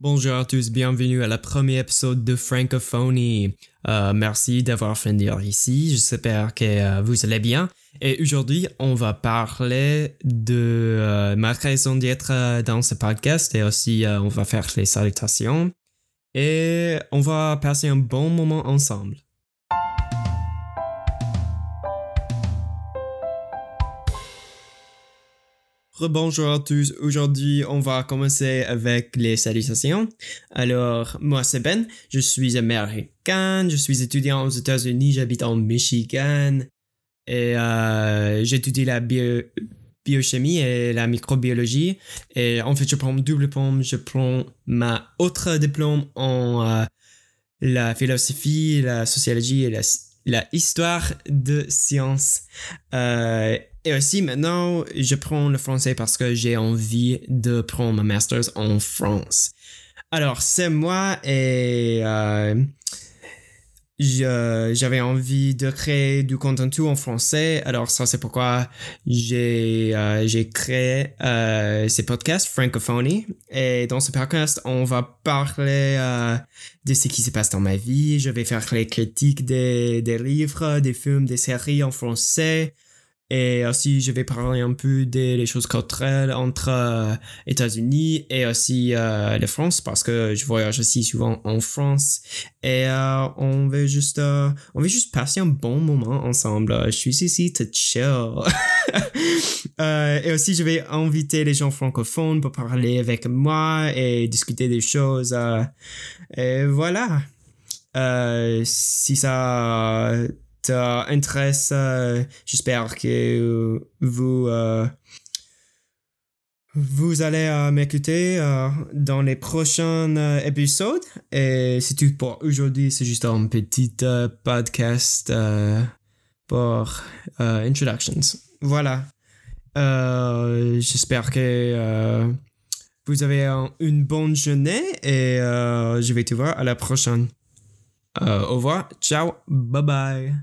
Bonjour à tous, bienvenue à la premier épisode de Francophonie. Euh, merci d'avoir venir ici, j'espère que euh, vous allez bien. Et aujourd'hui, on va parler de euh, ma raison d'être dans ce podcast et aussi on va faire les salutations. Et on va passer un bon moment ensemble. Rebonjour à tous. Aujourd'hui, on va commencer avec les salutations. Alors, moi, c'est Ben. Je suis américain. Je suis étudiant aux États-Unis. J'habite en Michigan. Et euh, j'étudie la bio- biochimie et la microbiologie. Et en fait, je prends mon double diplôme. Je prends ma autre diplôme en euh, la philosophie, la sociologie et la, la histoire de sciences. Euh, et aussi maintenant, je prends le français parce que j'ai envie de prendre ma master's en France. Alors, c'est moi et euh, j'avais envie de créer du contenu en français. Alors, ça, c'est pourquoi j'ai euh, créé euh, ces podcasts, Francophonie. Et dans ce podcast, on va parler euh, de ce qui se passe dans ma vie. Je vais faire les critiques des, des livres, des films, des séries en français. Et aussi, je vais parler un peu des les choses culturelles entre euh, États-Unis et aussi euh, la France parce que je voyage aussi souvent en France. Et euh, on veut juste, on veut juste passer un bon moment ensemble. Je suis ici to chill. Et aussi, je vais inviter les gens francophones pour parler avec moi et discuter des choses. et voilà. Si ça t'intéresse, euh, j'espère que vous euh, vous allez euh, m'écouter euh, dans les prochains euh, épisodes. Et c'est tout pour aujourd'hui. C'est juste un petit euh, podcast euh, pour euh, introductions. Voilà. Euh, j'espère que euh, vous avez un- une bonne journée et euh, je vais te voir à la prochaine. Euh, au revoir, ciao, bye bye.